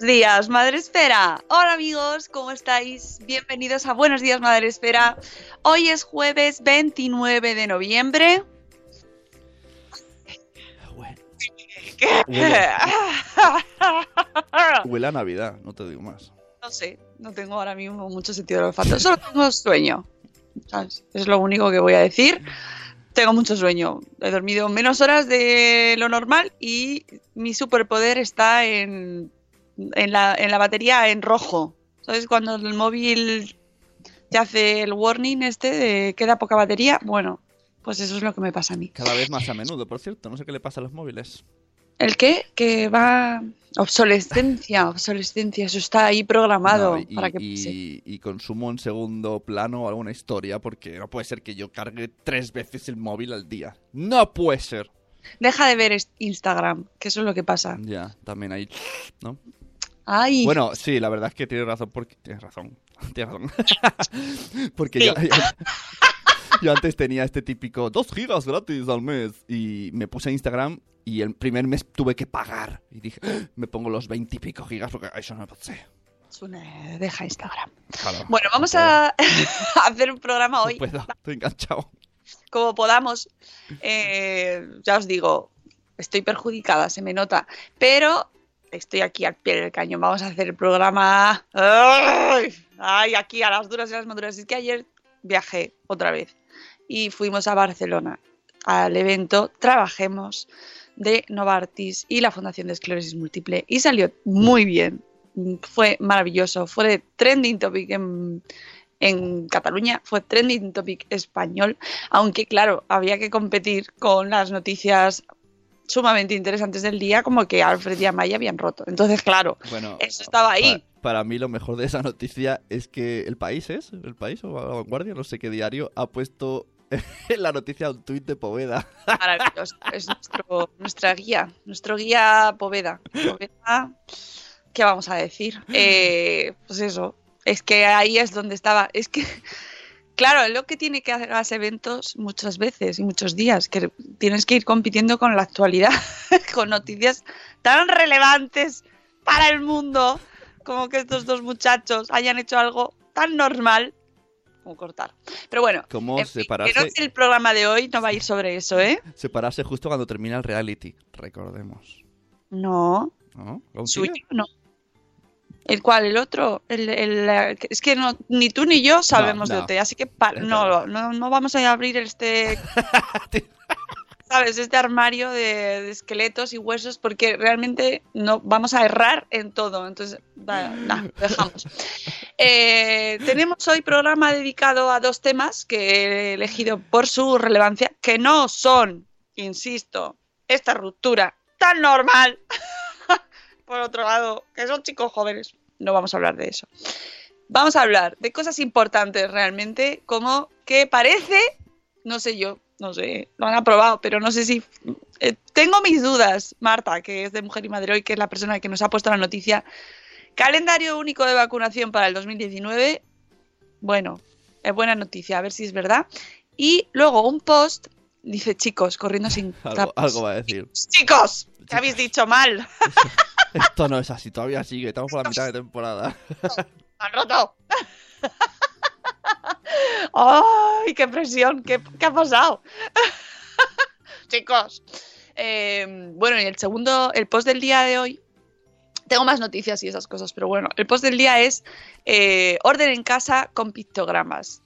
días, Madre Esfera. Hola amigos, ¿cómo estáis? Bienvenidos a Buenos días, Madre Esfera. Hoy es jueves 29 de noviembre. Huele, huele a Navidad, no te digo más. No sé, no tengo ahora mismo mucho sentido del olfato. Solo tengo sueño. ¿sabes? Es lo único que voy a decir. Tengo mucho sueño. He dormido menos horas de lo normal y mi superpoder está en, en, la, en la batería en rojo. ¿Sabes? Cuando el móvil te hace el warning este de queda poca batería. Bueno, pues eso es lo que me pasa a mí. Cada vez más a menudo, por cierto. No sé qué le pasa a los móviles. ¿El qué? Que va. Obsolescencia, obsolescencia. Eso está ahí programado No, y, para que y- y consumo en segundo plano alguna historia porque no puede ser que yo cargue tres veces el móvil al día. No puede ser. Deja de ver Instagram, que eso es lo que pasa. Ya, también ahí, ¿no? Ay, Bueno, sí, la verdad es que tienes razón porque... Tienes razón, tienes razón. porque yo, yo antes tenía este típico 2 gigas gratis al mes y me puse a Instagram y el primer mes tuve que pagar. Y dije, "Ah, me pongo los 20 y pico gigas porque eso no ser. es una- deja Instagram. Claro, Bueno, no vamos a hacer un programa no hoy puedo, estoy enganchado. como podamos. Eh, ya os digo, estoy perjudicada, se me nota, pero estoy aquí al pie del cañón. Vamos a hacer el programa. ¡Ay! Aquí a las duras y las maduras. Es que ayer viajé otra vez y fuimos a Barcelona al evento Trabajemos de Novartis y la Fundación de Esclerosis Múltiple y salió muy bien. Fue maravilloso. Fue trending topic en Cataluña, fue trending topic español, aunque claro, había que competir con las noticias sumamente interesantes del día, como que Alfred y Amaya habían roto. Entonces, claro, Bueno, eso estaba ahí. Para, para mí lo mejor de esa noticia es que el país es, el país o la vanguardia, no sé qué diario, ha puesto en la noticia un tuit de Poveda. Maravilloso. Es nuestro, nuestra guía, nuestro guía Poveda. Poveda, ¿Qué vamos a decir? Eh, pues eso, es que ahí es donde estaba. Es que, claro, es lo que tiene que hacer las eventos muchas veces y muchos días, que tienes que ir compitiendo con la actualidad, con noticias tan relevantes para el mundo como que estos dos muchachos hayan hecho algo tan normal como cortar. Pero bueno, fin, que el programa de hoy, no va a ir sobre eso, ¿eh? separarse justo cuando termina el reality, recordemos. No, ¿No? ¿Aún suyo no. ¿El cual? ¿El otro? El, el, es que no, ni tú ni yo sabemos No, de no. OT, así que pa- no, no, no vamos a abrir este... ¿sabes? Este armario de, de esqueletos y huesos, porque realmente no vamos a errar en todo. Entonces, nah, dejamos. Eh, tenemos hoy programa dedicado a dos temas que he elegido por su relevancia, que no son, insisto, esta ruptura tan normal. por otro lado, que son chicos jóvenes. No vamos a hablar de eso. Vamos a hablar de cosas importantes realmente, como que parece, no sé yo, no sé, lo han aprobado, pero no sé si... eh, tengo mis dudas, Marta, que es de Mujer y Madre Hoy, que es la persona que nos ha puesto la noticia. Calendario único de vacunación para el 2019. Bueno, es buena noticia, a ver si es verdad. Y luego un post, dice chicos, corriendo sin Algo, va a decir. Chicos, que habéis dicho mal. Esto no es así, todavía sigue. Estamos por la mitad de temporada. ¡Han roto! ¡Ay, qué presión! ¿Qué, qué ha pasado? Chicos. eh, bueno, y el segundo, el post del día de hoy. Tengo más noticias y esas cosas, pero bueno, el post del día es eh, orden en casa con pictogramas.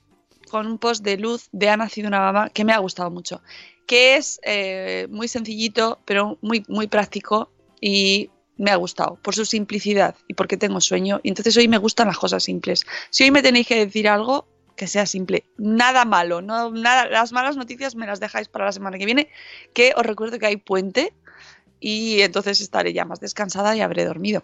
Con un post de luz de Ha nacido una mamá que me ha gustado mucho. Que es eh, muy sencillito, pero muy, muy práctico y me ha gustado por su simplicidad y porque tengo sueño. Y entonces hoy me gustan las cosas simples. Si hoy me tenéis que decir algo, que sea simple. Nada malo, no, nada, las malas noticias me las dejáis para la semana que viene, que os recuerdo que hay puente y entonces estaré ya más descansada y habré dormido.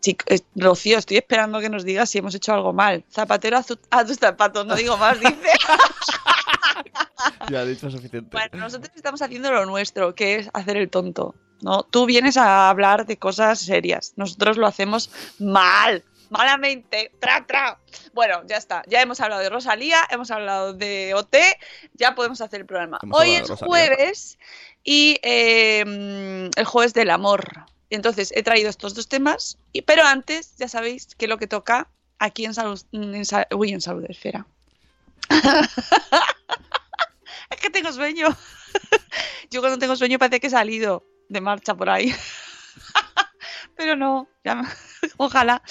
Chico, eh, Rocío, estoy esperando que nos digas si hemos hecho algo mal. Zapatero a, tu- a tus zapatos, no digo más, dice. ya he dicho suficiente. Bueno, nosotros estamos haciendo lo nuestro, que es hacer el tonto. ¿No? Tú vienes a hablar de cosas serias. Nosotros lo hacemos mal, malamente. Tra, tra. Bueno, ya está. Ya hemos hablado de Rosalía, hemos hablado de OT, ya podemos hacer el programa. Hemos Hoy es jueves y eh, mm, el jueves del amor. Entonces he traído estos dos temas, y, pero antes ya sabéis que lo que toca aquí en Salud, en, uy, en Salud Esfera. es que tengo sueño. Yo cuando tengo sueño parece que he salido de marcha por ahí. Pero no, ya me- ojalá.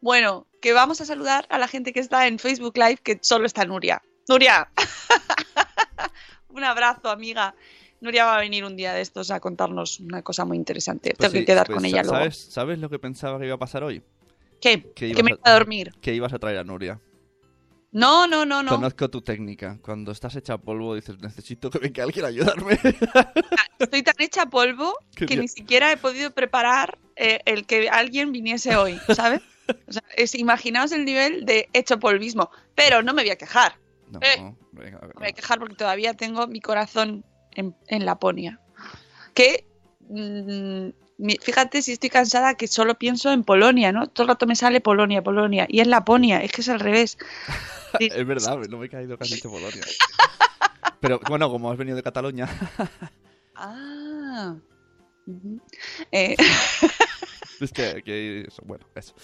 Bueno, que vamos a saludar a la gente que está en Facebook Live, que solo está Nuria. Nuria, un abrazo, amiga. Nuria va a venir un día de estos a contarnos una cosa muy interesante. Pues Tengo que quedar pues con sa- ella luego. ¿sabes, ¿Sabes lo que pensaba que iba a pasar hoy? ¿Qué? que Que me ibas iba a- a dormir. Que ibas a traer a Nuria. No, no, no, no. Conozco tu técnica. Cuando estás hecha polvo dices, necesito que venga alguien a ayudarme. Estoy tan hecha polvo Qué que ni siquiera he podido preparar eh, el que alguien viniese hoy, ¿sabes? O sea, es, imaginaos el nivel de hecho polvismo. Pero no me voy a quejar. No, Eh. venga, No me voy a quejar porque todavía tengo mi corazón en, en Laponia. Que, mm, fíjate si estoy cansada que solo pienso en Polonia, ¿no? Todo el rato me sale Polonia, Polonia. Y es Laponia, es que es al revés. Es verdad, no me he caído casi dicho Polonia. Pero bueno, como has venido de Cataluña, Ah. Eh, es que, que eso, bueno, eso.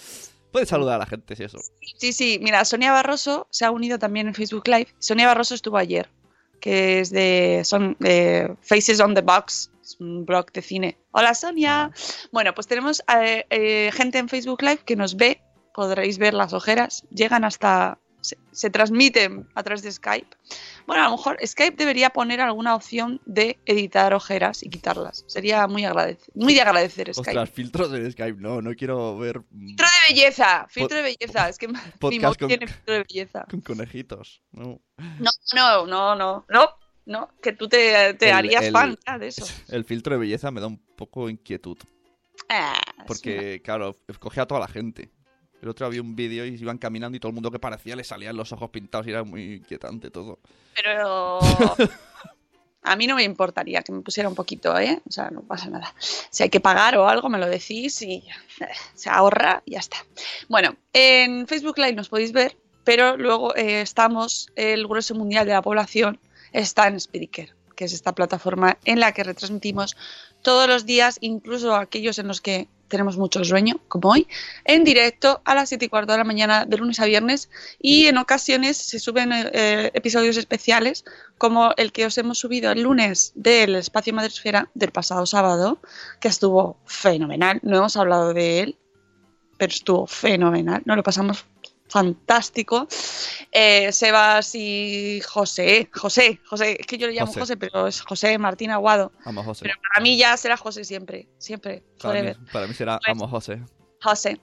Puedes saludar a la gente si eso. Sí, sí, mira, Sonia Barroso se ha unido también en Facebook Live. Sonia Barroso estuvo ayer, que es de, son de Faces on the Box, es un blog de cine. Hola Sonia. Bueno, pues tenemos eh, eh, gente en Facebook Live que nos ve, podréis ver las ojeras, llegan hasta, se, se transmiten a través de Skype. Bueno, a lo mejor Skype debería poner alguna opción de editar ojeras y quitarlas. Sería muy, agradec muy de agradecer Skype. Ostras, filtros en Skype, no, no quiero ver Filtro de belleza, filtro de belleza. Es que mi con- tiene filtro de belleza. con conejitos. No. No, no, no, no, no, no, que tú te, te El- harías el- fan ya de eso. El filtro de belleza me da un poco inquietud. Ah, Porque, claro, escogía a toda la gente. El otro había un vídeo y iban caminando y todo el mundo que parecía le salían los ojos pintados y era muy inquietante todo. Pero a mí no me importaría que me pusiera un poquito, ¿eh? O sea, no pasa nada. Si hay que pagar o algo, me lo decís y eh, se ahorra y ya está. Bueno, en Facebook Live nos podéis ver, pero luego eh, estamos, el grueso mundial de la población está en Spreaker, que es esta plataforma en la que retransmitimos todos los días, incluso aquellos en los que tenemos mucho sueño, como hoy, en directo a las 7 y cuarto de la mañana de lunes a viernes y en ocasiones se suben eh, episodios especiales como el que os hemos subido el lunes del Espacio Madresfera del pasado sábado, que estuvo fenomenal. No hemos hablado de él, pero estuvo fenomenal. Nos lo pasamos fantástico. Eh, Sebas y José, José, José, es que yo le llamo José. José, pero es José Martín Aguado. Amo José. Pero para mí ya será José siempre, siempre, Para mí, para mí será Pues- amo José. José.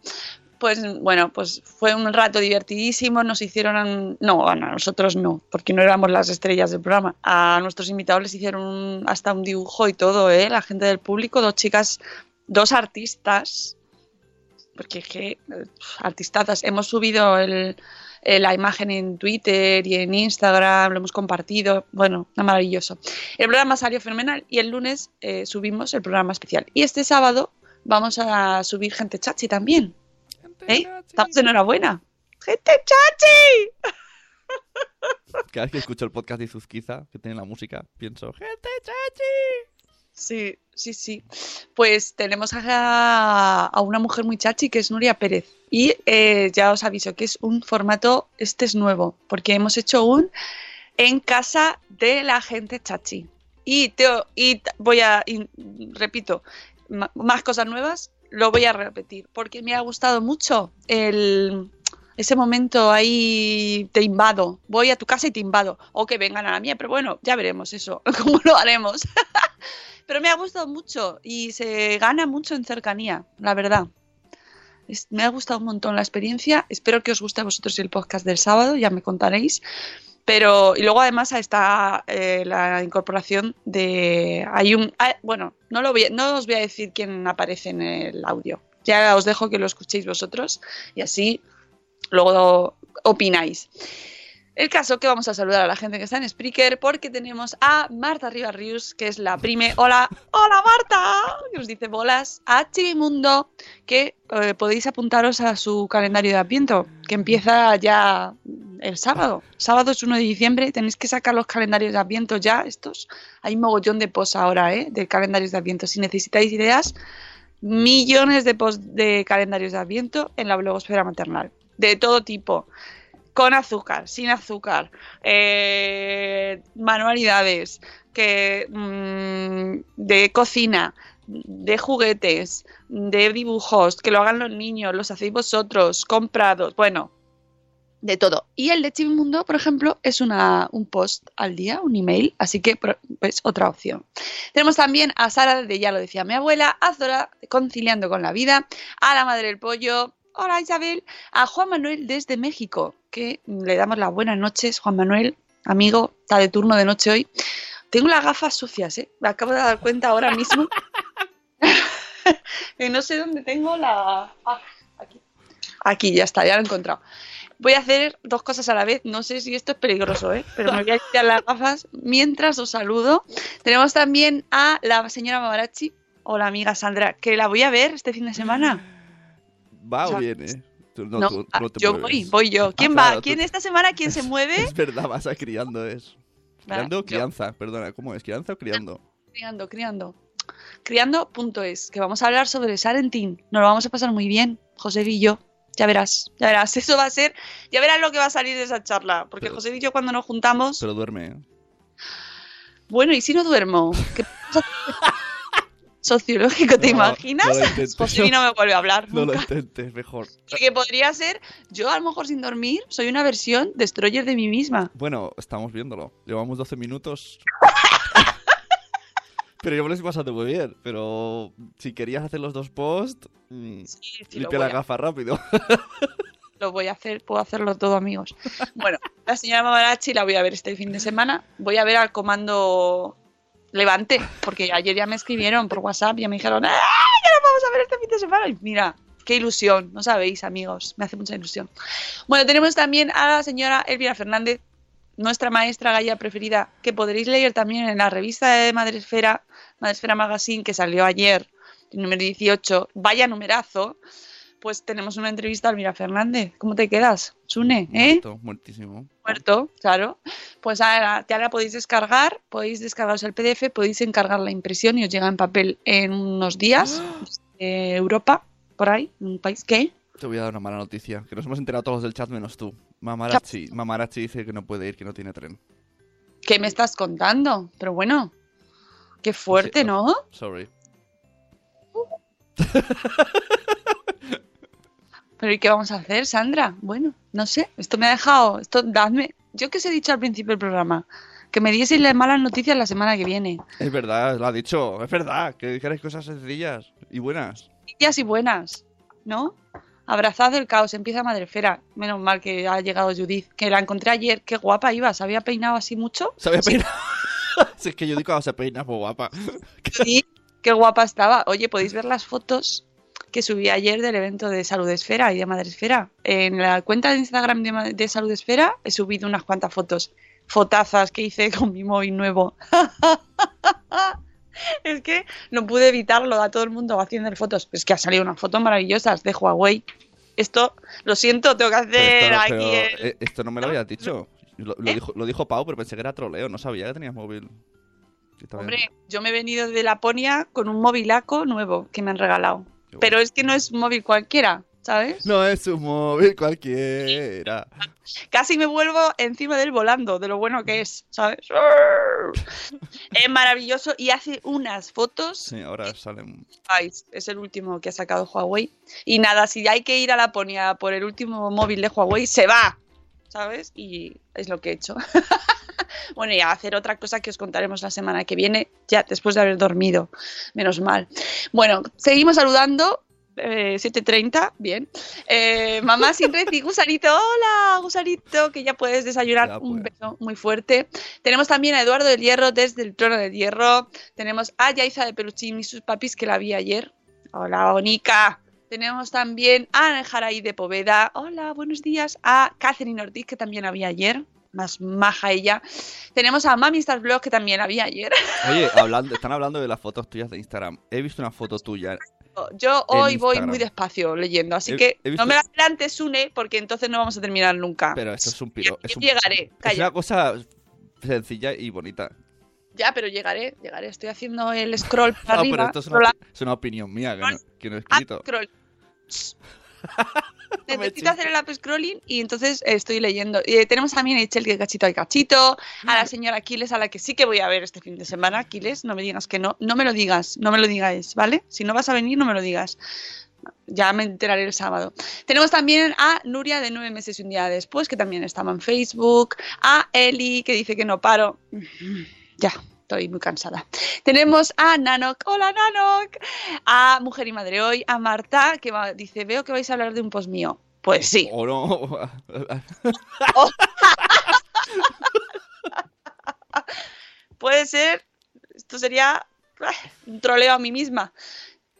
Pues bueno, pues fue un rato divertidísimo, nos hicieron, no, a nosotros no, porque no éramos las estrellas del programa. A nuestros invitados les hicieron un- hasta un dibujo y todo, ¿eh? La gente del público, dos chicas, dos artistas, porque es que, eh, artistatas, hemos subido el- eh, la imagen en Twitter y en Instagram, lo hemos compartido, bueno, maravilloso. El programa salió fenomenal y el lunes eh, subimos el programa especial. Y este sábado vamos a subir gente chachi también. ¿Eh? Estamos de enhorabuena. ¡Gente chachi! Cada vez que escucho el podcast de Izuzquiza, que tiene la música, pienso, ¡gente chachi! Sí, sí, sí. Pues tenemos a, una mujer muy chachi que es Nuria Pérez. Y eh, ya os aviso que es un formato, este es nuevo, porque hemos hecho un en casa de la gente chachi. Y, Teo, y voy a, repito, más cosas nuevas, lo voy a repetir, porque me ha gustado mucho el, ese momento ahí te invado, voy a tu casa y te invado, o que vengan a la mía, pero bueno, ya veremos eso, cómo lo haremos. Pero me ha gustado mucho y se gana mucho en cercanía, la verdad. Me ha gustado un montón la experiencia. Espero que os guste a vosotros el podcast del sábado, ya me contaréis. Pero, y luego además está eh, la incorporación de. Hay un. ah, bueno, no, lo voy, no os voy a decir quién aparece en el audio. Ya os dejo que lo escuchéis vosotros y así luego opináis. El caso que vamos a saludar a la gente que está en Spreaker porque tenemos a Marta Ribarrius, que es la prime. Hola, hola Marta, que nos dice bolas. A Chivimundo, que eh, podéis apuntaros a su calendario de Adviento, que empieza ya el sábado. Sábado es 1 de diciembre, tenéis que sacar los calendarios de Adviento ya, estos. Hay un mogollón de posts ahora, ¿eh? De calendarios de Adviento. Si necesitáis ideas, millones de posts de calendarios de Adviento en la blogosfera maternal. De todo tipo con azúcar, sin azúcar, eh, manualidades, que mm, de cocina, de juguetes, de dibujos, que lo hagan los niños, los hacéis vosotros, comprados, bueno, de todo. Y el de Chivimundo, por ejemplo, es una, un post al día, un email, así que pues otra opción. Tenemos también a Sara de Ya lo decía mi abuela, a Zora Conciliando con la Vida, a la Madre del Pollo, hola Isabel, a Juan Manuel desde México, que le damos las buenas noches, Juan Manuel, amigo, está de turno de noche hoy. Tengo las gafas sucias, ¿eh? Me acabo de dar cuenta ahora mismo. que no sé dónde tengo la... ah, aquí. Aquí, ya está, ya lo he encontrado. Voy a hacer dos cosas a la vez. No sé si esto es peligroso, ¿eh? pero me voy a quitar las gafas mientras os saludo. Tenemos también a la señora Mavarachi o la amiga Sandra, que la voy a ver este fin de semana. ¿Va O sea, o viene? Tú no, No, tú- tú ah, no te yo mueves. voy, voy yo. ¿Quién Ah, va? claro, ¿Quién tú- esta semana? ¿Quién se mueve? Es verdad, vas a criando es. ¿Criando o yo. crianza? Perdona, ¿cómo es? ¿Crianza o criando? Criando, criando. Criando.es, que vamos a hablar sobre Sarentín. Nos lo vamos a pasar muy bien, José y yo. Ya verás, ya verás. Eso va a ser. Ya verás lo que va a salir de esa charla. Porque Pero- José y yo, cuando nos juntamos. Pero duerme, ¿eh? Bueno, ¿y si no duermo? ¿Qué pasa? Sociológico, ¿te No, imaginas? no intentes. José y no me vuelve a hablar. No lo intentes, mejor. Y que podría ser, yo a lo mejor sin dormir, soy una versión destroyer de mí misma. Bueno, estamos viéndolo. Llevamos 12 minutos. pero yo me lo estoy pasando muy bien. Pero si querías hacer los dos posts, mm, Sí, sí, limpia la a- gafa rápido. lo voy a hacer, puedo hacerlo todo, amigos. Bueno, la señora Mavarachi la voy a ver este fin de semana. Voy a ver al comando Levante, porque ayer ya me escribieron por WhatsApp y ya me dijeron, ¡ay, que nos vamos a ver este fin de semana! Y mira, qué ilusión, no sabéis, amigos, me hace mucha ilusión. Bueno, tenemos también a la señora Elvira Fernández, nuestra maestra galla preferida, que podréis leer también en la revista de Madresfera, Madresfera Magazine, que salió ayer, número 18. Vaya numerazo pues tenemos una entrevista a Elvira Fernández. ¿Cómo te quedas, Sune? ¿Eh? Muerto, muertísimo. Muerto, claro. Pues ahora ya la podéis descargar, podéis descargaros el PDF, podéis encargar la impresión y os llega en papel en unos días. de Europa, por ahí, en un país que. Te voy a dar una mala noticia. Que nos hemos enterado todos del chat menos tú. Mamarachi, Mamarachi dice que no puede ir, que no tiene tren. ¿Qué me estás contando? Pero bueno, qué fuerte, Sí, ¿no? Sorry. Pero ¿y qué vamos a hacer, Sandra? Bueno, no sé, esto me ha dejado, esto dadme, yo que os he dicho al principio del programa, que me dieseis las malas noticias la semana que viene. Es verdad, lo ha dicho, es verdad, que dijerais cosas sencillas y buenas. Noticias y buenas, ¿no? Abrazad el caos, empieza Madrefera. Menos mal que ha llegado Judith, que la encontré ayer, qué guapa iba, se había peinado así mucho. ¿Se había peinado? si es que yo digo cuando se peina, pues guapa. Sí, qué guapa estaba. Oye, podéis ver las fotos que subí ayer del evento de Salud Esfera y de Madresfera. En la cuenta de Instagram de, Salud Esfera he subido unas cuantas fotos. Fotazas que hice con mi móvil nuevo. es que no pude evitarlo a todo el mundo haciendo fotos. Es que ha salido unas fotos maravillosas de Huawei. Esto, lo siento, tengo que hacer esto, aquí el- eh, esto no me lo habías dicho. Lo, lo ¿Eh? dijo, lo dijo Pau, pero pensé que era troleo, no sabía que tenías móvil. Hombre, yo me he venido de Laponia con un movilaco nuevo que me han regalado. Pero es que no es un móvil cualquiera, ¿sabes? No es un móvil cualquiera. Casi me vuelvo encima del volando, de lo bueno que es, ¿sabes? es maravilloso y hace unas fotos. Sí, ahora salen. Es el último que ha sacado Huawei. Y nada, si hay que ir a Laponia por el último móvil de Huawei, se va, ¿sabes? Y es lo que he hecho. bueno, y a hacer otra cosa que os contaremos la semana que viene, ya después de haber dormido. Menos mal. Bueno, seguimos saludando. eh, 7.30, bien. Eh, mamá sin red y Gusanito, hola Gusanito, que ya puedes desayunar. Ya, Un beso muy fuerte. Tenemos también a Eduardo del Hierro desde el Trono del Hierro. Tenemos a Yaiza de Peluchín y sus papis que la vi ayer. Hola, Bonica. Tenemos también a Jaraí de Poveda. Hola, buenos días. A Catherine Ortiz, que también había ayer. Más maja ella. Tenemos a Mami Stars Blog, que también había ayer. Oye, hablando, están hablando de las fotos tuyas de Instagram. He visto una foto tuya. Yo hoy voy muy despacio leyendo, así He- que he visto- no me adelantes, Sune, porque entonces no vamos a terminar nunca. Pero esto es un piro. Es, un- llegaré, es calla. una cosa sencilla y bonita. Ya, pero llegaré, llegaré. Estoy haciendo el scroll para Ah, arriba. pero esto es una, es opinión mía que no, que no he Ah, escrito. scroll. Necesito hacer el up scrolling y entonces estoy leyendo. Eh, tenemos también a Echel de cachito al cachito, a la señora Aquiles, a la que sí que voy a ver este fin de semana. Aquiles, no me digas que no, no me lo digas, no me lo digáis, ¿vale? Si no vas a venir, no me lo digas. Ya me enteraré el sábado. Tenemos también a Nuria de nueve meses y un día después, que también estaba en Facebook. A Eli, que dice que no paro. Ya, estoy muy cansada. Tenemos a Nanok. Hola, Nanok. A Mujer y Madre Hoy. A Marta, que va- dice, veo que vais a hablar de un post mío. Pues sí. O no. Puede ser. Esto sería ah, un troleo a mí misma.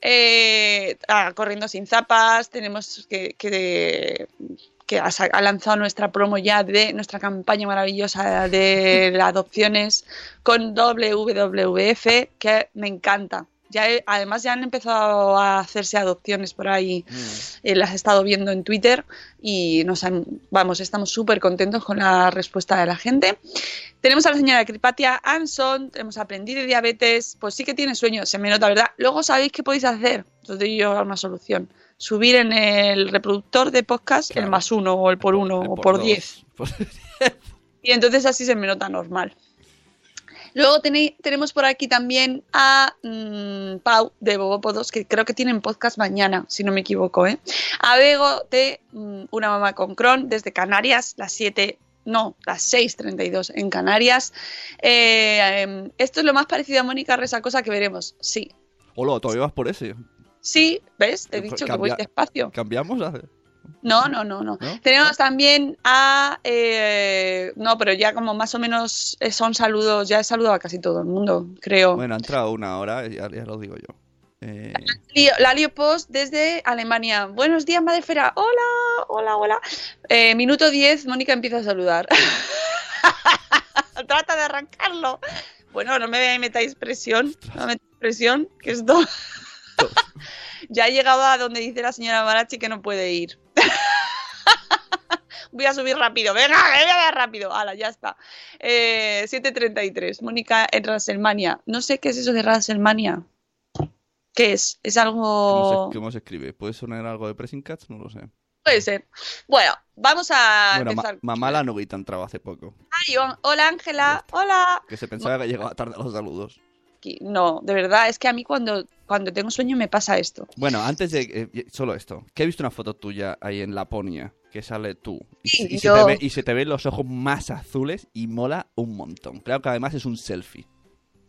Eh, ah, corriendo sin zapas. Tenemos que. que que ha, ha lanzado nuestra promo ya de nuestra campaña maravillosa de las adopciones con WWF, que me encanta. Ya he- además ya han empezado a hacerse adopciones por ahí eh, las he estado viendo en Twitter y nos han, vamos, estamos súper contentos con la respuesta de la gente. Tenemos a la señora Cripatia Anson, tenemos a Aprendí de Diabetes, pues sí que tiene sueño, se me nota, ¿verdad? Luego sabéis qué podéis hacer, os doy yo una solución. Subir en el reproductor de podcast Claro. el más uno o el por uno o por dos. diez. Y entonces así se me nota normal. Luego tenéis- tenemos por aquí también a mm, Pau de Bobopodos, que creo que tienen podcast mañana, si no me equivoco. ¿eh? A Bego de mm, Una Mamá con Cron desde Canarias, las 7, no, las 6.32 en Canarias. Eh, em, esto es lo más parecido a Mónica Resacosa que veremos. Sí, Hola, todavía vas por ese. Sí, ¿ves? Te he dicho que voy despacio. ¿Cambiamos? No, no, no, no. ¿No? Tenemos también a. eh, no, pero ya como más o menos eh, son saludos, ya he saludado a casi todo el mundo, creo. Bueno, ha entrado una hora, ya, ya lo digo yo. Eh, la Post desde Alemania. Buenos días, Madrefera. Hola, hola, hola. Eh, minuto 10, Mónica empieza a saludar. Trata de arrancarlo. Bueno, no me metáis presión. No me metáis presión, que esto. ya he llegado a donde dice la señora Marachi que no puede ir. Voy a subir rápido. Venga, voy a dar rápido. Hala, ya está. Eh, 7.33. Mónica en Raselmania. No sé qué es eso de Raselmania. ¿Qué es? ¿Es ¿cómo, algo...? se, cómo se escribe? ¿Puede sonar algo de Pressing Cats? No lo sé. Puede ser. Bueno, vamos a bueno, ma- empezar. mamá la novita entraba hace poco. Ay, Hola, Ángela. Hola. Que se pensaba que llegaba tarde a los saludos. No, de verdad, es que a mí cuando, cuando tengo sueño me pasa esto. Bueno, antes de... eh, solo esto. Que he visto una foto tuya ahí en Laponia, que sale tú. Y, se- y se, Yo. te ve- y se te ven los ojos más azules y mola un montón. Claro que además es un selfie.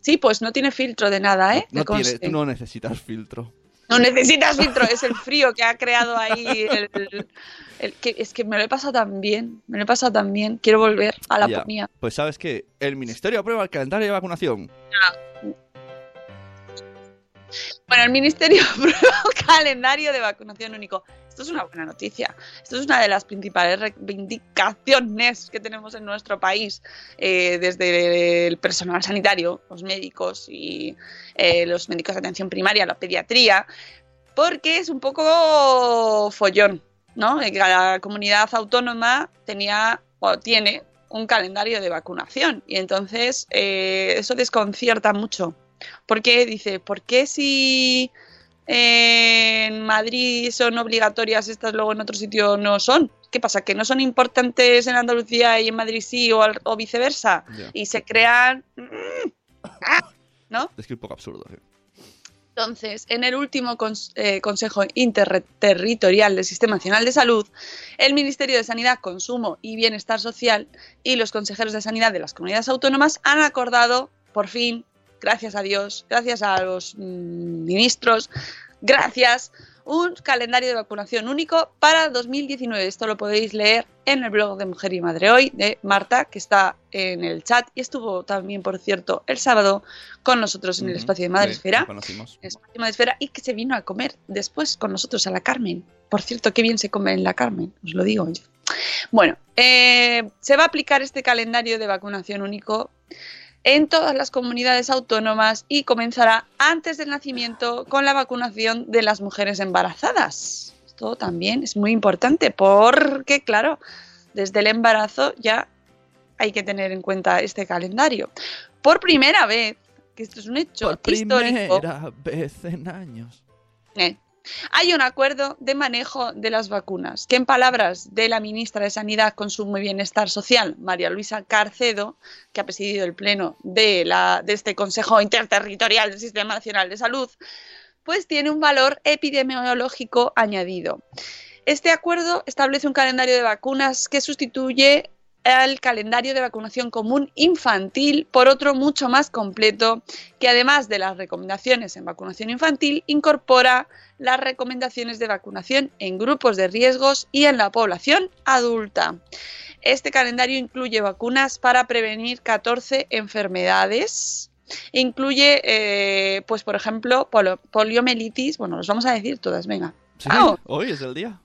Sí, pues no tiene filtro de nada, ¿eh? No, tiene, conste. tú no necesitas filtro. No necesitas filtro, es el frío que ha creado ahí. El, el- el- que, es que me lo he pasado tan bien, me lo he pasado tan bien. Quiero volver a la Ya. ponía. Pues sabes que el ministerio aprueba el calendario de vacunación. Bueno, el Ministerio aprueba un calendario de vacunación único. Esto es una buena noticia. Esto es una de las principales reivindicaciones que tenemos en nuestro país, eh, desde el personal sanitario, los médicos y eh, los médicos de atención primaria, la pediatría, porque es un poco follón, ¿no? Eh, Cada comunidad autónoma tenía o tiene un calendario de vacunación y entonces eh, eso desconcierta mucho. Porque dice, ¿por qué si en Madrid son obligatorias estas, luego en otro sitio no son? ¿Qué pasa? ¿Que no son importantes en Andalucía y en Madrid sí o, al- o viceversa? Y se crean... ¿No? Es que un poco absurdo. Entonces, en el último cons- eh, Consejo Interterritorial del Sistema Nacional de Salud, el Ministerio de Sanidad, Consumo y Bienestar Social y los consejeros de sanidad de las comunidades autónomas han acordado, por fin, gracias a Dios, gracias a los mm, ministros, gracias, un calendario de vacunación único para 2019. Esto lo podéis leer en el blog de Mujer y Madre Hoy de Marta, que está en el chat y estuvo también, por cierto, el sábado con nosotros en el espacio de Sí, Madresfera. lo conocimos. Espacio Madresfera y que se vino a comer después con nosotros a la Carmen. Por cierto, qué bien se come en la Carmen, os lo digo yo. Bueno, eh, se va a aplicar este calendario de vacunación único en todas las comunidades autónomas y comenzará antes del nacimiento con la vacunación de las mujeres embarazadas. Esto también es muy importante porque, claro, desde el embarazo ya hay que tener en cuenta este calendario. Por primera vez, que esto es un hecho Por histórico, primera vez en años. eh, Hay un acuerdo de manejo de las vacunas, que en palabras de la ministra de Sanidad, Consumo y Bienestar Social, María Luisa Carcedo, que ha presidido el pleno de, de este Consejo Interterritorial del Sistema Nacional de Salud, pues tiene un valor epidemiológico añadido. Este acuerdo establece un calendario de vacunas que sustituye al calendario de vacunación común infantil por otro mucho más completo que además de las recomendaciones en vacunación infantil incorpora las recomendaciones de vacunación en grupos de riesgos y en la población adulta. Este calendario incluye vacunas para prevenir 14 enfermedades. Incluye, eh, pues por ejemplo, poliomielitis. Bueno, los vamos a decir todas, venga. Sí, hoy es el día.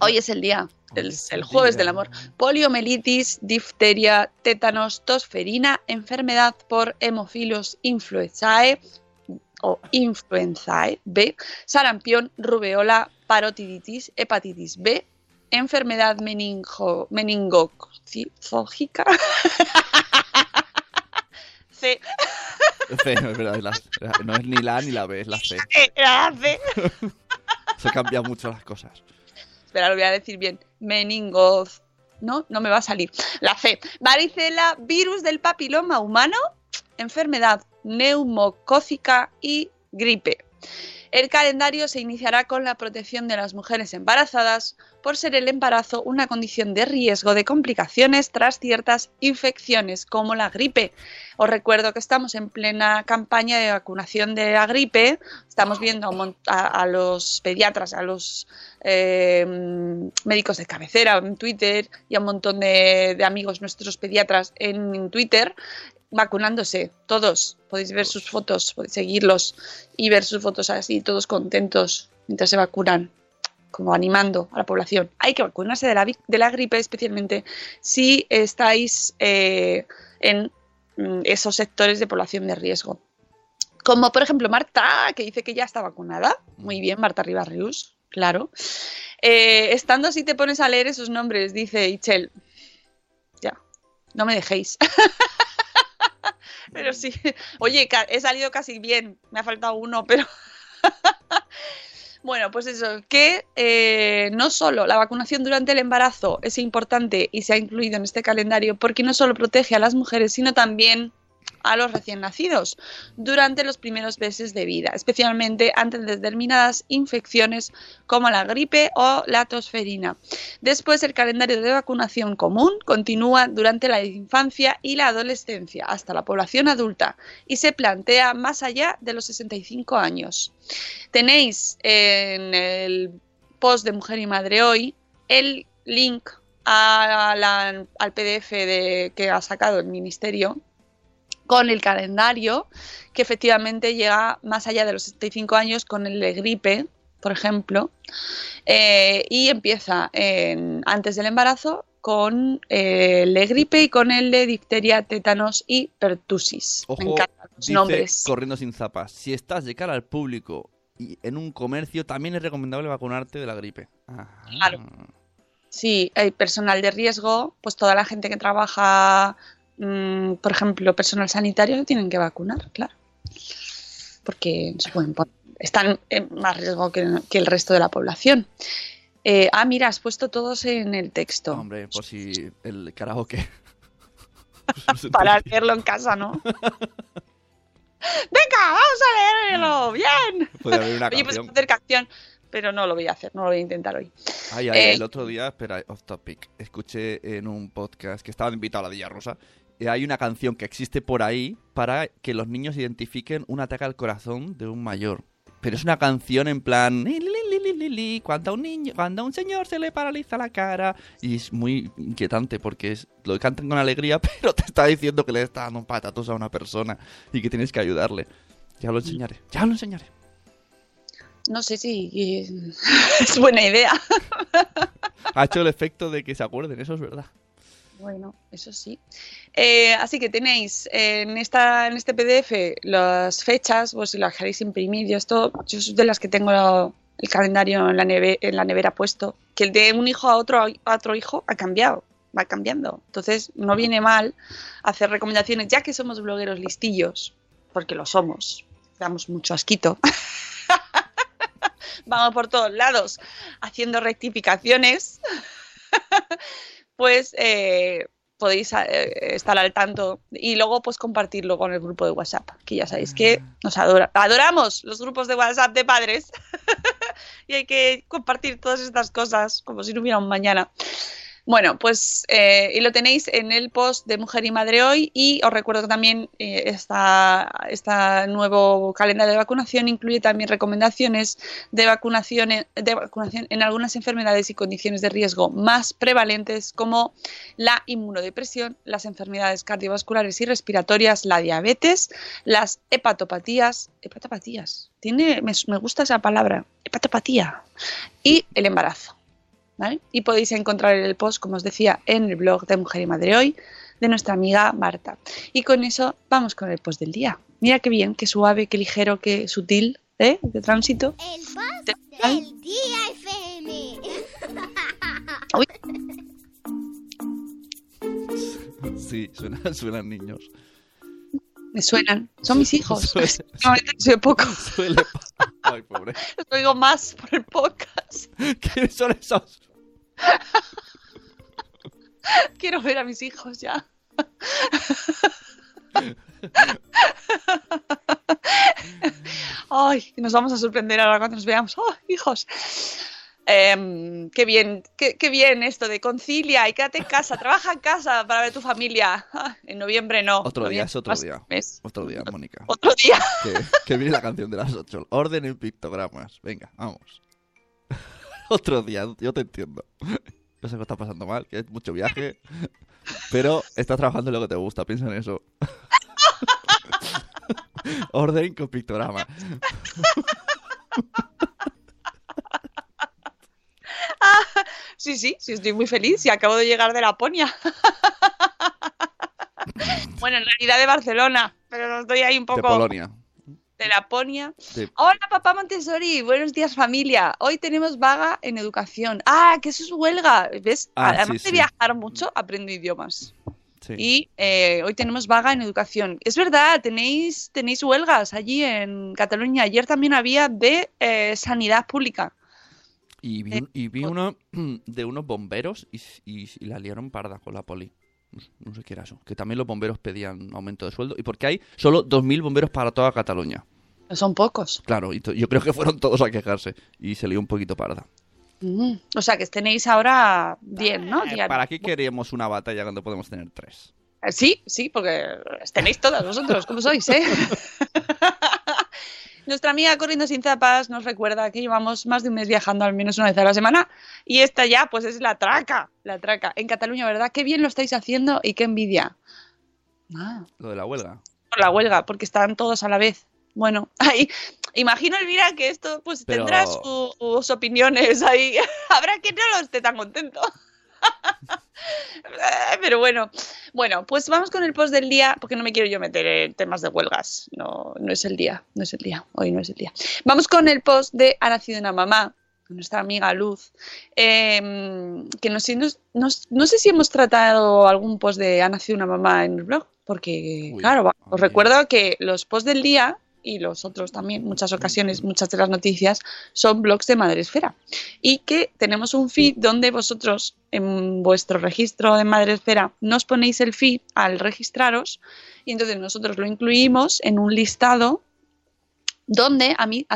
Hoy es el día, el, es el el jueves del amor. Poliomielitis, difteria, tétanos, tosferina, enfermedad por hemofilos influenzae o influenzae B, sarampión, rubeola, parotiditis, hepatitis B, enfermedad meningo, meningocócica. C, C, es verdad, es la- no es ni la A ni la B, es la C. eh, la C. Se cambian mucho las cosas. Espera, lo voy a decir bien. Meningoz. No, no me va a salir. La C. Varicela, virus del papiloma humano, enfermedad neumocócica y gripe. El calendario se iniciará con la protección de las mujeres embarazadas por ser el embarazo una condición de riesgo de complicaciones tras ciertas infecciones como la gripe. Os recuerdo que estamos en plena campaña de vacunación de la gripe. Estamos viendo a, los pediatras, a los eh, médicos de cabecera en Twitter y a un montón de amigos nuestros pediatras en Twitter vacunándose, todos. Podéis ver sus fotos, podéis seguirlos y ver sus fotos así, todos contentos mientras se vacunan, como animando a la población. Hay que vacunarse de la, de la gripe, especialmente si estáis eh, en mm, esos sectores de población de riesgo. Como por ejemplo Marta, que dice que ya está vacunada. Muy bien, Marta Ribarrius, claro. Eh, estando así te pones a leer esos nombres, dice Ichel. Ya, no me dejéis. pero sí. Oye, he salido casi bien. Me ha faltado uno, pero. Bueno, pues eso, que eh, no solo la vacunación durante el embarazo es importante y se ha incluido en este calendario porque no solo protege a las mujeres, sino también a los recién nacidos durante los primeros meses de vida, especialmente ante determinadas infecciones como la gripe o la tosferina. Después, el calendario de vacunación común continúa durante la infancia y la adolescencia hasta la población adulta y se plantea más allá de los 65 años. Tenéis en el post de Mujer y Madre hoy el link al PDF que ha sacado el Ministerio con el calendario que efectivamente llega más allá de los 65 años con el de gripe, por ejemplo, eh, y empieza antes del embarazo con eh, el de gripe y con el de difteria, tétanos y pertusis. Ojo, Me encantan los dice nombres. Corriendo sin zapas. Si estás de cara al público y en un comercio, también es recomendable vacunarte de la gripe. Ah. Claro. Sí, hay personal de riesgo, pues toda la gente que trabaja, mm, por ejemplo, personal sanitario, tienen que vacunar, claro. Porque se pueden están en más riesgo que, que el resto de la población. Eh, ah, mira, has puesto todos en el texto. Hombre, por si el karaoke. Para leerlo en casa, ¿no? Venga, vamos a leerlo, bien. Puede haber una Oye, pues canción. hacer canción, pero no lo voy a hacer, no lo voy a intentar hoy. Ay, ay, Eh, el otro día, espera, off topic, escuché en un podcast que estaba invitado a la Villa Rosa. Eh, hay una canción que existe por ahí para que los niños identifiquen un ataque al corazón de un mayor. Pero es una canción en plan. Cuando a un niño, cuando a un señor se le paraliza la cara. Y es muy inquietante porque es, lo cantan con alegría, pero te está diciendo que le está dando un patatos a una persona y que tienes que ayudarle. Ya lo enseñaré, ya lo enseñaré. No sé si eh, es buena idea. Ha hecho el efecto de que se acuerden, eso es verdad. Bueno, eso sí. Eh, así que tenéis en, esta, en este PDF las fechas, pues si las queréis imprimir, yo esto, yo soy de las que tengo el calendario en la, neve- nevera puesto, que el de un hijo a otro, a otro hijo ha cambiado, va cambiando. Entonces no viene mal hacer recomendaciones, ya que somos blogueros listillos, porque lo somos, damos mucho asquito. Vamos por todos lados haciendo rectificaciones pues eh, podéis eh, estar al tanto y luego pues compartirlo con el grupo de WhatsApp, que ya sabéis que nos adora- adoramos los grupos de WhatsApp de padres y hay que compartir todas estas cosas como si no hubiera un mañana. Bueno, pues eh, y lo tenéis en el post de Mujer y Madre hoy y os recuerdo también eh, esta, esta nuevo calendario de vacunación incluye también recomendaciones de vacunación, en- de vacunación en algunas enfermedades y condiciones de riesgo más prevalentes como la inmunodepresión, las enfermedades cardiovasculares y respiratorias, la diabetes, las hepatopatías, hepatopatías, tiene, me, me gusta esa palabra, hepatopatía, y el embarazo. ¿Vale? Y podéis encontrar el post, como os decía, en el blog de Mujer y Madre Hoy de nuestra amiga Marta. Y con eso vamos con el post del día. Mira qué bien, qué suave, qué ligero, qué sutil, ¿eh? De tránsito. El boss Te- del día FM. Sí, suena- suenan niños. Me suenan. Son mis hijos. Suele- soy poco. Suele pasar. Ay, pobre. Los oigo más por el podcast. ¿Quiénes son esos? Quiero ver a mis hijos ya. Ay, nos vamos a sorprender ahora cuando nos veamos. ¡Oh, hijos! Em, qué bien, qué, qué bien esto de concilia y quédate en casa, trabaja en casa para ver tu familia. Ah, en noviembre no. Otro día, es otro día. mes. Otro día, Mónica. Otro día. Que, que viene la canción de las ocho. Orden en pictogramas. Venga, vamos. Otro día, yo te entiendo. Yo sé que está pasando mal, que es mucho viaje. Pero estás trabajando en lo que te gusta, piensa en eso. Orden con pictograma. Sí, sí, sí, estoy muy feliz y acabo de llegar de Laponia. bueno, en realidad de Barcelona, pero estoy ahí un De poco Polonia. De Laponia. De- Hola, papá Montessori. Buenos días, familia. Hoy tenemos vaga en educación. Ah, que eso es huelga. ¿Ves? Ah, Además sí, de sí. viajar mucho, aprendo idiomas. sí. Y eh, hoy tenemos vaga en educación. Es verdad, tenéis, tenéis huelgas allí en Cataluña. Ayer también había de eh, sanidad pública. Y vi, un- y vi uno de unos bomberos y, y- y la liaron parda con la poli. No sé- qué era eso. Que también los bomberos pedían aumento de sueldo. Y porque hay solo 2.000 bomberos para toda Cataluña. Son pocos. Claro, y yo creo que fueron todos a quejarse. Y se lió un poquito parda. Mm, O sea, que tenéis ahora 10, ¿no? Eh. ¿Para qué queremos una batalla cuando podemos tener tres? Eh, Sí, sí, porque tenéis todas vosotros, como sois, ¿eh? Nuestra amiga Corriendo Sin Zapas nos recuerda que llevamos más de un mes viajando al menos una vez a la semana y esta ya, pues es la traca, la traca. En Cataluña, ¿verdad? Qué bien lo estáis haciendo y qué envidia. Ah, Lo de la huelga. por la huelga, porque están todos a la vez. Bueno, ahí, imagino, Elvira, que esto pues Pero- tendrá su- sus opiniones ahí. Habrá quien no lo esté tan contento. Pero bueno, bueno, pues vamos con el post del día, porque no me quiero yo meter en temas de huelgas. No, no es el día, no es el día, hoy no es el día. Vamos con el post de Ha nacido una mamá, nuestra amiga Luz, eh, que no sé, no- si hemos tratado algún post de Ha nacido una mamá en el blog, porque Uy, claro, os recuerdo que los posts del día y los otros también, muchas ocasiones, muchas de las noticias son blogs de Madresfera y que tenemos un feed donde vosotros en vuestro registro de Madresfera nos ponéis el feed al registraros y entonces nosotros lo incluimos en un listado donde a mí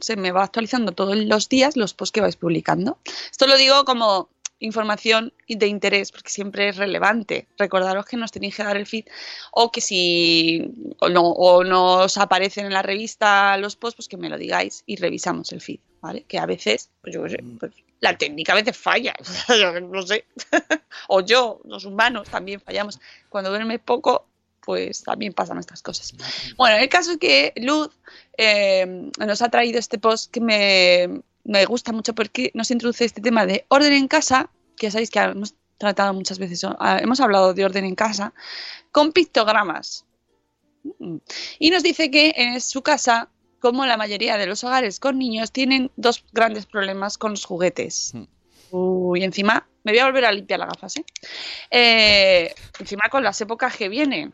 se me va actualizando todos los días los posts que vais publicando. Esto lo digo como información de interés porque siempre es relevante. Recordaros que nos tenéis que dar el feed o que si o no, o no os aparecen en la revista los posts, pues que me lo digáis y revisamos el feed, ¿vale? Que a veces, pues yo qué sé, pues la técnica a veces falla, no sé. o yo, los humanos también fallamos. Cuando duerme poco, pues también pasan estas cosas. Bueno, el caso es que Luz eh, nos ha traído este post que me, me gusta mucho porque nos introduce este tema de orden en casa, que ya sabéis que hemos tratado muchas veces, ah, hemos hablado de orden en casa, con pictogramas. Mm. Y nos dice que en su casa, como la mayoría de los hogares con niños, tienen dos grandes problemas con los juguetes. Mm. Uy, encima, me voy a volver a limpiar las gafas, ¿eh? Eh, encima con las épocas que vienen,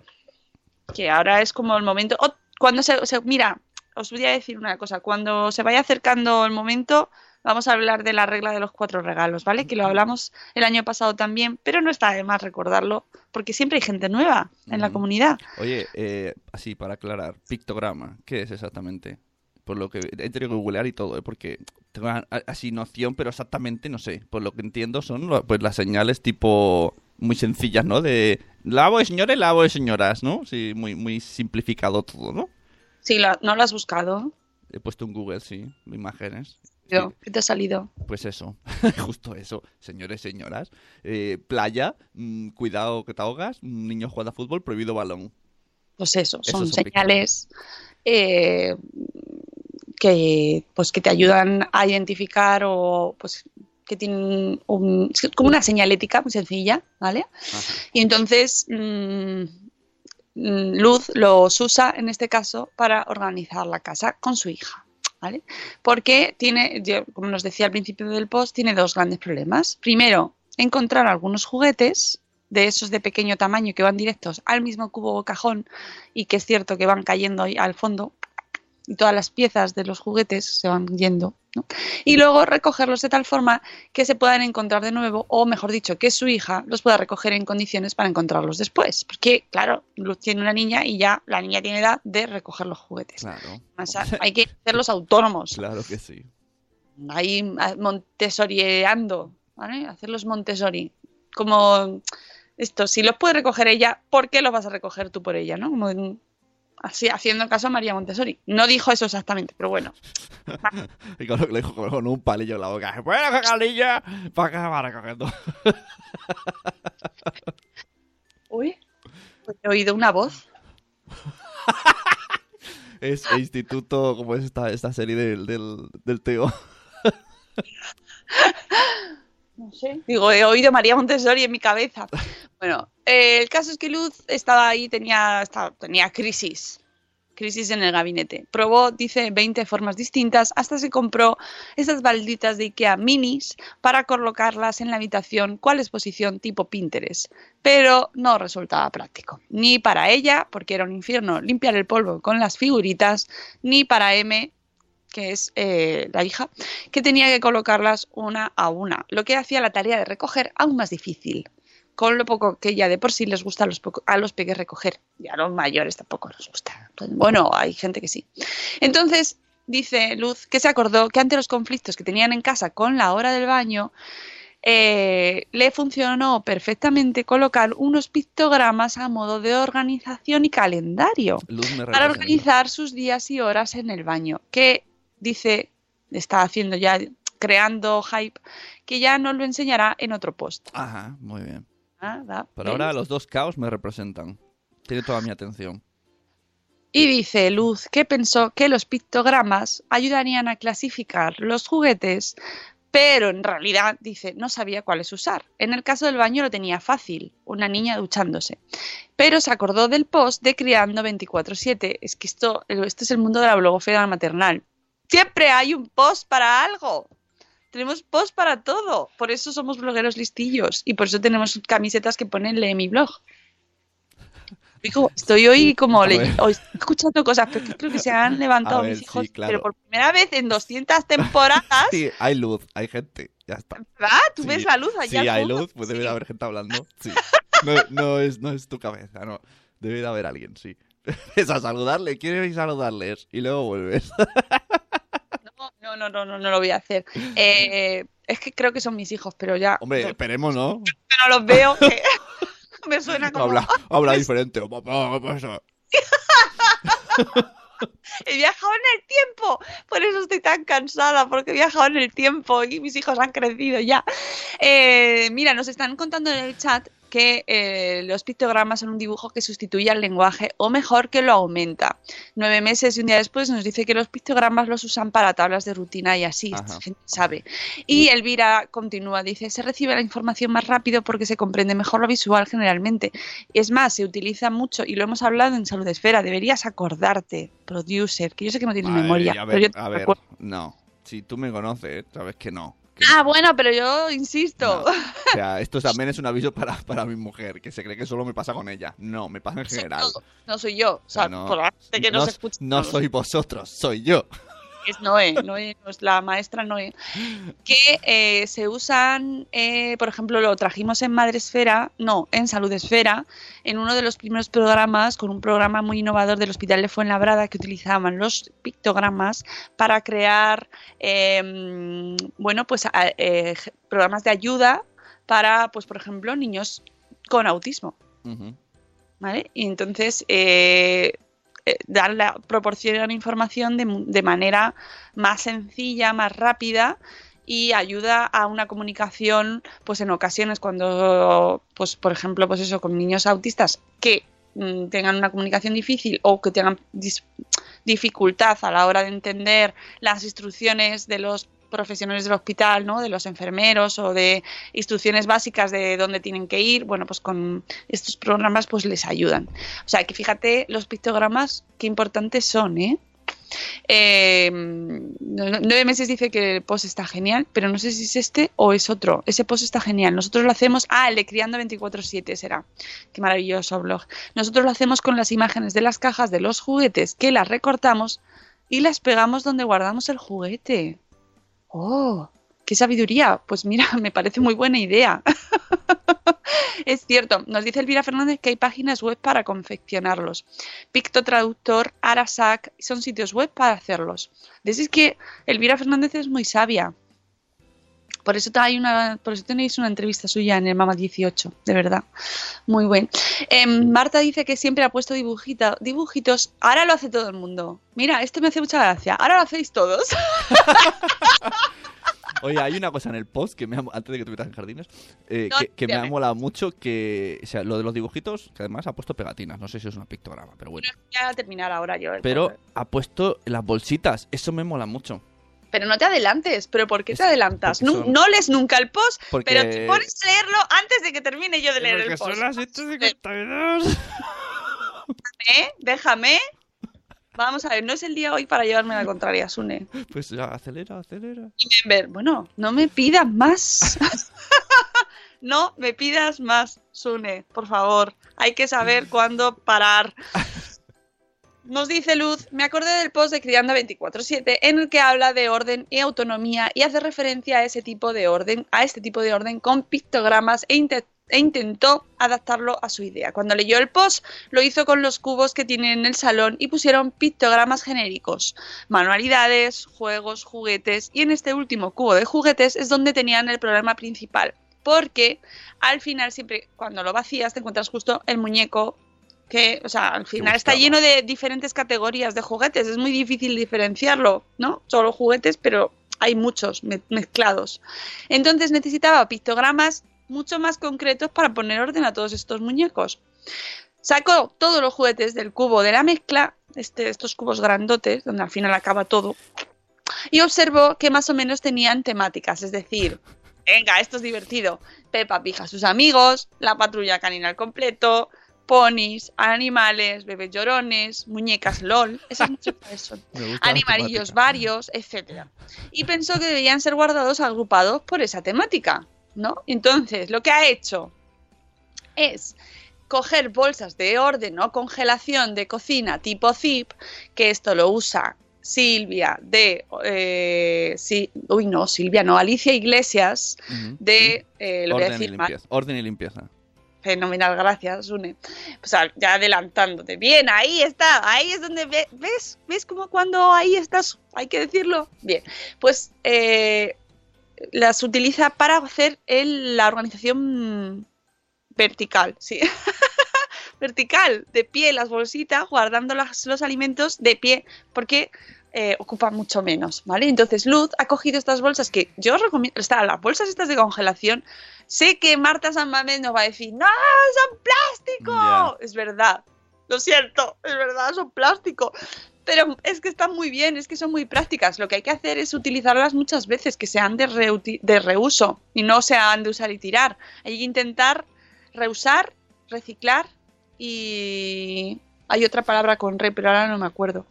que ahora es como el momento. oh, cuando se, se- Mira, os voy a decir una cosa. Cuando se vaya acercando el momento, vamos a hablar de la regla de los cuatro regalos, ¿vale? Que lo hablamos el año pasado también, pero no está de más recordarlo, porque siempre hay gente nueva en la comunidad. Oye, eh, así para aclarar, pictograma, ¿qué es exactamente? Por lo que he tenido que googlear y todo, ¿eh? porque tengo así noción, pero exactamente no sé. Por lo que entiendo son pues las señales tipo muy sencillas, ¿no? De lavo de señores, lavo de señoras, ¿no? Sí, muy, muy simplificado todo, ¿no? Sí, no lo has buscado. He puesto en Google, sí, imágenes. Yo, ¿Qué te ha salido? pues eso, justo eso, señores, señoras. Eh, playa, mm, cuidado que te ahogas, niños jugando a fútbol, prohibido balón. Pues eso, son son señales eh, que, pues, que te ayudan a identificar o pues que tienen un- como una señalética muy sencilla, ¿vale? Ajá. Y entonces mm, Luz los usa en este caso para organizar la casa con su hija, ¿vale? Porque tiene, yo, como nos decía al principio del post, tiene dos grandes problemas. Primero, encontrar algunos juguetes de esos de pequeño tamaño que van directos al mismo cubo o cajón y que es cierto que van cayendo al fondo y todas las piezas de los juguetes se van yendo. ¿no? Y luego recogerlos de tal forma que se puedan encontrar de nuevo, o mejor dicho, que su hija los pueda recoger en condiciones para encontrarlos después. Porque, claro, Luz tiene una niña y ya la niña tiene edad de recoger los juguetes. Claro, O sea, hay que hacerlos autónomos. claro que sí. Ahí montessoriando, ¿vale? Hacerlos Montessori. Como esto, si los puede recoger ella, ¿por qué los vas a recoger tú por ella, no? Como así, haciendo caso a María Montessori. No dijo eso exactamente, pero bueno. Y con lo que le dijo con un palillo en la boca. ¡Bueno, cagalilla! ¿Para qué va recogiendo? Uy, pues he oído una voz. Es el instituto, como es esta, esta serie del, del, del Teo. No sé. Digo, he oído María Montessori en mi cabeza. Bueno, eh, el caso es que Luz estaba ahí, tenía, crisis. Crisis en el gabinete. Probó, dice, 20 formas distintas hasta se compró esas balditas de Ikea minis para colocarlas en la habitación, cual exposición tipo Pinterest. Pero no resultaba práctico. Ni para ella, porque era un infierno limpiar el polvo con las figuritas, ni para M, que es eh, la hija, que tenía que colocarlas una a una, lo que hacía la tarea de recoger aún más difícil. Con lo poco que ya de por sí les gusta a los, poco- a los peques recoger. Y a los mayores tampoco les gusta. Bueno, hay gente que sí. Entonces, dice Luz que se acordó que ante los conflictos que tenían en casa con la hora del baño, eh, le funcionó perfectamente colocar unos pictogramas a modo de organización y calendario para organizar sus días y horas en el baño, que dice, está haciendo ya, creando hype, que ya nos lo enseñará en otro post. Ajá, muy bien. Por ¿ves? ahora los dos caos me representan. Tiene toda mi atención. Y dice Luz que pensó que los pictogramas ayudarían a clasificar los juguetes, pero en realidad, dice, no sabía cuáles usar. En el caso del baño lo tenía fácil, una niña duchándose. Pero se acordó del post de Criando 24-7. Es que esto, esto es el mundo de la blogosfera maternal. Siempre hay un post para algo. Tenemos post para todo. Por eso somos blogueros listillos. Y por eso tenemos camisetas que ponen lee mi blog. Hijo, estoy hoy como le- hoy escuchando cosas, porque creo que se han levantado ver, mis hijos, sí, claro. pero por primera vez en 200 temporadas, Sí, hay luz, hay gente. Ya está. ¿verdad? Tú Sí, ves la luz allá. Sí, hay luz, pues debe de haber gente hablando. Sí. No, no es, no es tu cabeza, no. Debe de haber alguien, sí. Es a saludarle, quieres saludarles y luego vuelves. No, no, no, no, no lo voy a hacer. Eh, es que creo que son mis hijos, pero ya Hombre, no, esperemos, ¿no? no los veo. que me suena como Habla, habla diferente. Papá, ¿qué pasa? he viajado en el tiempo. Por eso estoy tan cansada, porque he viajado en el tiempo y mis hijos han crecido ya. Eh, mira, nos están contando en el chat que eh, los pictogramas son un dibujo que sustituye al lenguaje o mejor que lo aumenta. Nueve meses y un día después nos dice que los pictogramas los usan para tablas de rutina y así, Ajá, sabe. Y Elvira continúa, dice, se recibe la información más rápido porque se comprende mejor lo visual generalmente. Es más, se utiliza mucho y lo hemos hablado en Salud Esfera, deberías acordarte, producer, que yo sé que no tienes memoria, a pero ver, yo a ver, no. Si tú me conoces, sabes que no. Que Ah, bueno, pero yo insisto. No. O sea, esto también es un aviso para, para mi mujer, que se cree que solo me pasa con ella. No, me pasa en general. no soy yo. O sea, no, por la que no, nos escucha. no soy vosotros, soy yo. Es Noé, Noé, no es la maestra Noé. Que eh, se usan, eh, por ejemplo, lo trajimos en Madresfera, no, en Salud Esfera, en uno de los primeros programas, con un programa muy innovador del Hospital de Fuenlabrada que utilizaban los pictogramas para crear, eh, bueno, pues a- eh, programas de ayuda para, pues, por ejemplo, niños con autismo. ¿vale? Y entonces eh, eh, dar la, proporcionan información de, de manera más sencilla, más rápida y ayuda a una comunicación, pues en ocasiones cuando, pues por ejemplo, pues eso, con niños autistas que mm, tengan una comunicación difícil o que tengan dificultad a la hora de entender las instrucciones de los profesionales del hospital, ¿no? De los enfermeros o de instrucciones básicas de dónde tienen que ir, bueno, pues con estos programas pues les ayudan. O sea, que fíjate los pictogramas qué importantes son, ¿eh? Eh, nueve meses dice que el post está genial, pero no sé si es este o es otro. Ese post está genial. Nosotros lo hacemos. Ah, el de Criando 24-7 será. Qué maravilloso blog. Nosotros lo hacemos con las imágenes de las cajas de los juguetes que las recortamos y las pegamos donde guardamos el juguete. ¡Oh! ¡Qué sabiduría! Pues mira, me parece muy buena idea. es cierto, nos dice Elvira Fernández que hay páginas web para confeccionarlos. Picto Traductor, Arasac, son sitios web para hacerlos. Decís que Elvira Fernández es muy sabia. Por eso, hay una, por eso tenéis una entrevista suya en el Mama 18, de verdad. Muy buen. Em, Marta dice que siempre ha puesto dibujita, dibujitos. Ahora lo hace todo el mundo. Mira, este me hace mucha gracia. Ahora lo hacéis todos. Oye, hay una cosa en el post que me ha, antes de que en jardines, eh, No, que, que me ha molado mucho que, o sea, lo de los dibujitos, que además ha puesto pegatinas, no sé si es una pictograma, pero bueno. Voy a terminar ahora yo. Pero ha puesto las bolsitas, eso me mola mucho. Pero no te adelantes. ¿Pero por qué te adelantas? Nu- son- No lees nunca el post, Porque... pero te pones a leerlo antes de que termine yo de leer el post. 7.52. ¿Eh? Déjame. Vamos a ver, no es el día hoy para llevarme la contraria, Sune. Pues ya, acelera, acelera. Ver, bueno, no me pidas más. no me pidas más, Sune, por favor. Hay que saber cuándo parar. Nos dice Luz, me acordé del post de Criando 24/7 en el que habla de orden y autonomía y hace referencia a ese tipo de orden, a este tipo de orden con pictogramas e e intentó adaptarlo a su idea. Cuando leyó el post, lo hizo con los cubos que tienen en el salón y pusieron pictogramas genéricos, manualidades, juegos, juguetes, y en este último cubo de juguetes es donde tenían el problema principal, porque al final siempre cuando lo vacías te encuentras justo el muñeco que, o sea, al final está lleno de diferentes categorías de juguetes, es muy difícil diferenciarlo, ¿no? Solo juguetes, pero hay muchos me- mezclados. Entonces necesitaba pictogramas mucho más concretos para poner orden a todos estos muñecos. Sacó todos los juguetes del cubo de la mezcla, este, estos cubos grandotes, donde al final acaba todo, y observó que más o menos tenían temáticas, es decir, venga, esto es divertido. Peppa Pig a sus amigos, la patrulla canina al completo, ponis, animales, bebés llorones, muñecas LOL, esas muchas son animalillos varios, etcétera. Y pensó que debían ser guardados agrupados por esa temática, ¿no? Entonces, lo que ha hecho es coger bolsas de orden o congelación de cocina tipo zip, que esto lo usa Silvia de... eh, sí, uy, no, Silvia, no, Alicia Iglesias de... eh, lo voy a Orden, y decir mal. limpieza. Orden y limpieza. Fenomenal, gracias, Une. Pues ya adelantándote. Bien, ahí está, ahí es donde ve- ves, ves como cuando ahí estás, hay que decirlo. Bien, pues eh, las utiliza para hacer el- la organización vertical, sí. vertical, de pie, las bolsitas, guardando los alimentos de pie, porque eh, ocupan mucho menos, ¿vale? Entonces Luz ha cogido estas bolsas que yo os recomiendo, están las bolsas estas de congelación. Sé que Marta San Mamés nos va a decir, ¡No, son plástico! Es verdad, lo siento, es verdad, son plástico. Pero es que están muy bien, es que son muy prácticas. Lo que hay que hacer es utilizarlas muchas veces, que sean de, reuso y no sean de usar y tirar. Hay que intentar reusar, reciclar y... Hay otra palabra con re, pero ahora no me acuerdo.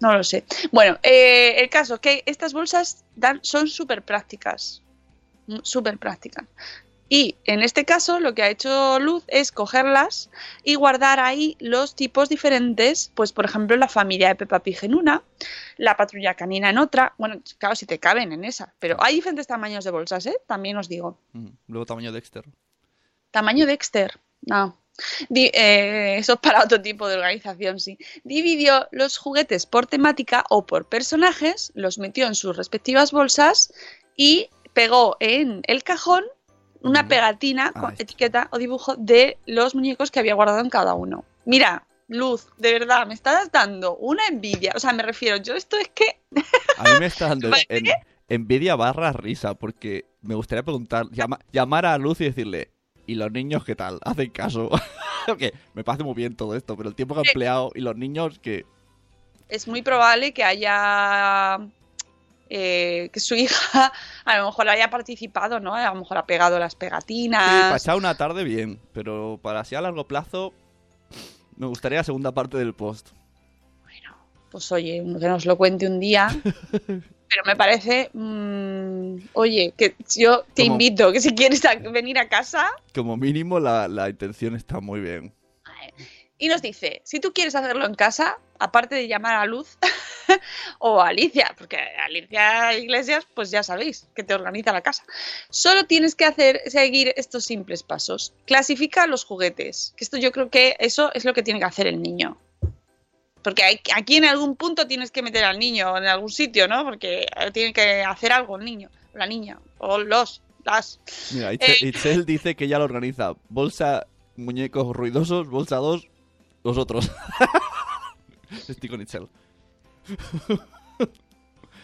No lo sé. Bueno, eh, el caso es que estas bolsas dan, son súper prácticas. Mm, Súper prácticas. Y en este caso lo que ha hecho Luz es cogerlas y guardar ahí los tipos diferentes, pues por ejemplo la familia de Peppa Pig en una, la patrulla canina en otra, bueno, claro, si te caben en esa, pero hay diferentes tamaños de bolsas, ¿eh? También os digo. Ujú. Luego tamaño Dexter. Tamaño Dexter, no. Di- eh, eso es para otro tipo de organización, sí. Dividió los juguetes por temática o por personajes, los metió en sus respectivas bolsas y pegó en el cajón una pegatina con etiqueta o dibujo de los muñecos que había guardado en cada uno. Mira, Luz, de verdad, me estás dando una envidia. O sea, me refiero, yo esto es que A mí me está dando envidia barra risa, porque me gustaría preguntar, llama- llamar a Luz y decirle, ¿y los niños qué tal? ¿Hacen caso? Porque me parece muy bien todo esto, pero el tiempo que ha empleado y los niños que... es muy probable que haya eh, que su hija a lo mejor haya participado, ¿no? A lo mejor ha pegado las Sí, pegatinas. pasar una tarde bien, pero para así a largo plazo me gustaría la segunda parte del post. Pues oye, que nos lo cuente un día. Pero me parece, mm, oye, que yo te Como- invito, que si quieres a- venir a casa Como mínimo la, la intención está muy bien. Y nos dice, si tú quieres hacerlo en casa, aparte de llamar a Luz o a Alicia, porque Alicia Iglesias, pues ya sabéis que te organiza la casa. Solo tienes que hacer seguir estos simples pasos. Clasifica los juguetes, que esto yo creo que eso es lo que tiene que hacer el niño. Porque hay- aquí en algún punto tienes que meter al niño en algún sitio, ¿no? Porque tiene que hacer algo el niño, la niña, o los, las. Mira, Itzel, Eh. Itzel dice que ya lo organiza. Bolsa muñecos ruidosos, bolsa 2, los otros. Estoy con Itzel.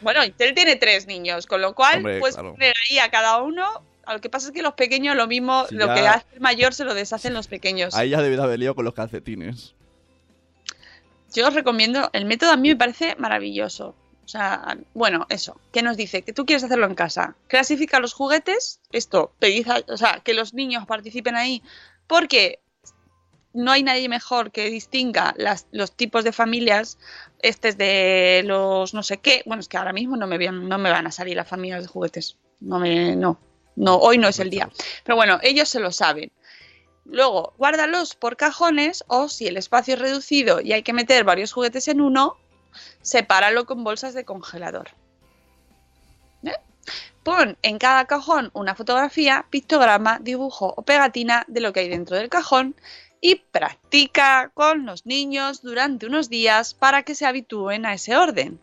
Bueno, él tiene tres niños, con lo cual Hombre, puedes claro. poner ahí a cada uno. Lo que pasa es que los pequeños lo mismo, lo ya- que hace el mayor se lo deshacen los pequeños. Ahí ya debe de haber lío con los calcetines. Yo os recomiendo, el método a mí me parece maravilloso. O sea, bueno, eso, ¿qué nos dice? Que tú quieres hacerlo en casa. Clasifica los juguetes, esto, pedid a- o sea, que los niños participen ahí, porque no hay nadie mejor que distinga las- los tipos de familias, este es de los no sé qué. Bueno, es que ahora mismo no me, van- no me van a salir las familias de juguetes. No me, no, no, hoy no es el día. Pero bueno, ellos se lo saben. Luego, guárdalos por cajones o si el espacio es reducido y hay que meter varios juguetes en uno, sepáralo con bolsas de congelador. ¿Eh? Pon en cada cajón una fotografía, pictograma, dibujo o pegatina de lo que hay dentro del cajón y practica con los niños durante unos días para que se habitúen a ese orden.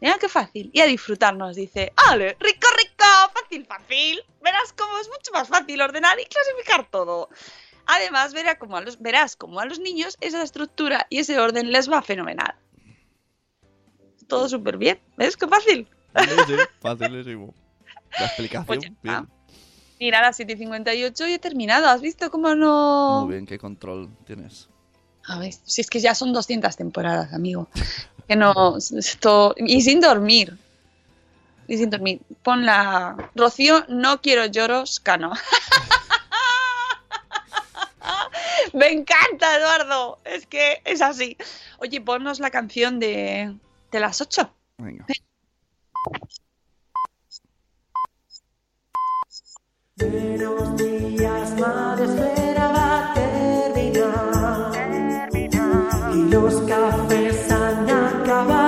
Mira qué fácil. Y a disfrutarnos, dice. ¡Ale! ¡Rico, rico! Fácil, fácil. Verás cómo es mucho más fácil ordenar y clasificar todo. Además, a los, verás como a los niños esa estructura y ese orden les va fenomenal. Todo súper bien. ¿Ves qué fácil? Sí, sí, facilísimo. La explicación, Pues bien. Mira, a las 7.58 y he terminado. ¿Has visto cómo no...? Muy bien, qué control tienes. A ver, si es que ya son 200 temporadas, amigo. Que no... Esto... Y sin dormir. Y sin dormir. Pon la... Rocío, no quiero lloros, cano. Me encanta, Eduardo. Es que es así. Oye, ponnos la canción de, de las 8. Venga. Buenos días, madre, espera va a terminar. Y los cafés han acabado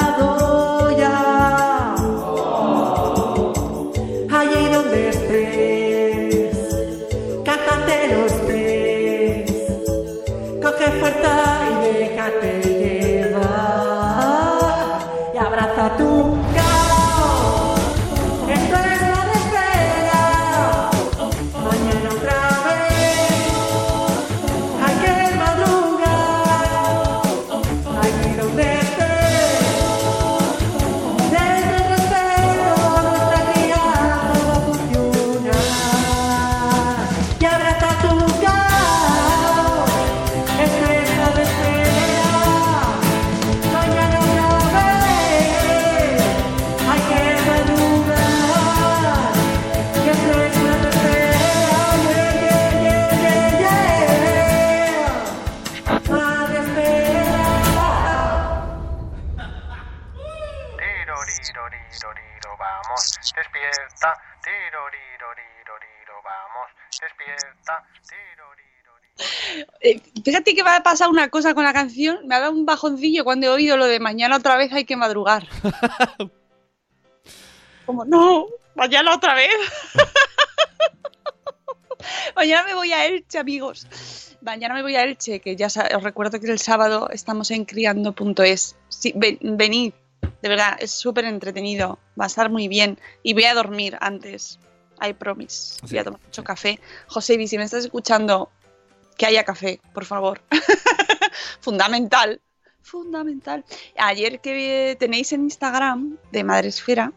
fíjate que me ha pasado una cosa con la canción. Me ha dado un bajoncillo cuando he oído lo de mañana otra vez hay que madrugar. Como, no, mañana otra vez. mañana me voy a Elche, amigos. Mañana me voy a Elche, que ya os recuerdo que el sábado estamos en criando.es. Sí, ven- venid, de verdad, es súper entretenido. Va a estar muy bien. Y voy a dormir antes. I promise. Voy a tomar mucho café. José, si me estás escuchando, que haya café, por favor. Fundamental. Fundamental. Ayer que tenéis en Instagram de Madresfera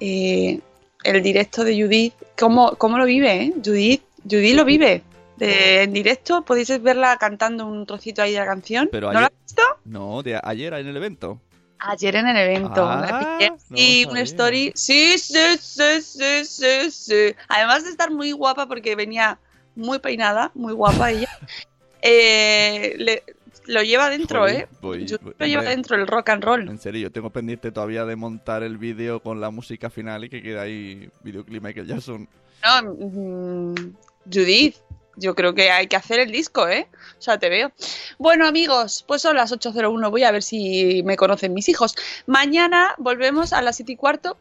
eh, el directo de Judith, ¿cómo, cómo lo vive? eh? Judith, Judith lo vive. De- en directo podéis verla cantando un trocito ahí de la canción. Pero ¿No ayer- has visto? No, de ayer en el evento. Ayer en el evento. Ah, no y sabía. una story. Sí, sí, sí, sí, sí, sí. Además de estar muy guapa porque venía muy peinada, muy guapa ella. eh, le- lo lleva dentro, ¿eh? voy- Yo- voy- lo lleva hombre. dentro el rock and roll. En serio, yo tengo pendiente todavía de montar el vídeo con la música final y que queda ahí videoclip Michael Jackson. No, mm, Judith, yo creo que hay que hacer el disco, ¿eh? O sea, te veo. Bueno, amigos, pues son las 8.01. Voy a ver si me conocen mis hijos. Mañana volvemos a las 7 y cuarto.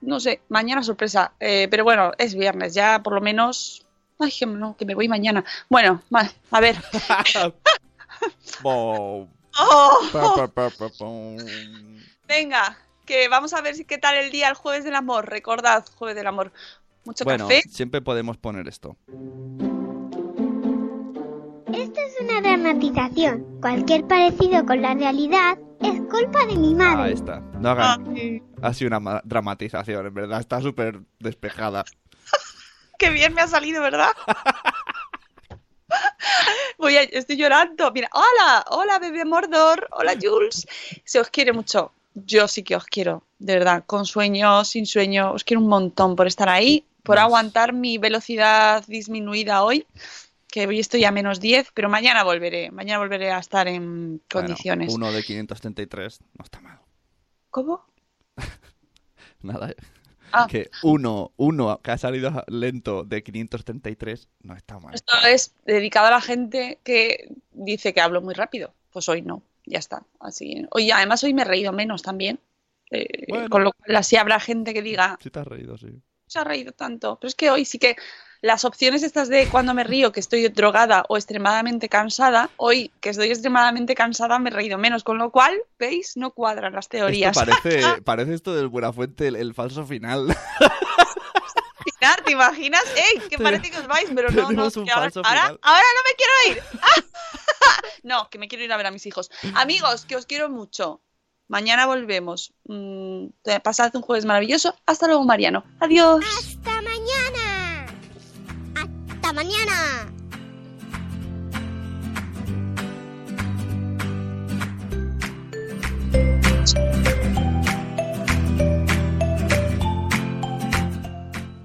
No sé, mañana sorpresa. Eh, pero bueno, es viernes, ya por lo menos. Ay, que no, que me voy mañana. Bueno, a ver. ¡Oh! Venga, que vamos a ver si qué tal el día, el jueves del amor. Recordad, jueves del amor. Mucho Bueno, café. siempre podemos poner esto. Esto es una dramatización. Cualquier parecido con la realidad es culpa de mi Ahí madre. está. No hagan. Ha sido una ma- dramatización, en verdad. Está súper despejada. qué bien me ha salido, ¿verdad? Voy a, estoy llorando. Mira, hola, hola, bebé Mordor, hola, Jules. Se os quiere mucho. Yo sí que os quiero, de verdad, con sueño, sin sueño. Os quiero un montón por estar ahí, por Más. aguantar mi velocidad disminuida hoy, que hoy estoy a menos 10, pero mañana volveré. Mañana volveré a estar en Bueno, condiciones. uno de 533 no está mal. ¿Cómo? Nada. Ah. Que uno, uno que ha salido lento de 533 no está mal. Esto es dedicado a la gente que dice que hablo muy rápido. Pues hoy no, ya está. Así. Hoy, además, hoy me he reído menos también. Eh, Bueno. Con lo cual, así habrá gente que diga, Sí te has reído, sí. Se ha reído tanto. Pero es que hoy sí que las opciones estas de cuando me río, que estoy drogada o extremadamente cansada, hoy que estoy extremadamente cansada me he reído menos. Con lo cual, ¿veis? No cuadran las teorías. Esto parece, parece esto del Buenafuente, el, el falso final. ¿Te imaginas? ¡Ey! Que parece que os vais, pero no, no. Que ahora, ahora, ahora no me quiero ir. no, que me quiero ir a ver a mis hijos. Amigos, que os quiero mucho. Mañana volvemos. Mm, pasad un jueves maravilloso. Hasta luego, Mariano. Adiós. ¡Hasta mañana! ¡Hasta mañana!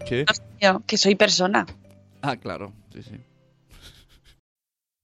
¿Qué? Que soy persona. Ah, claro, sí, sí.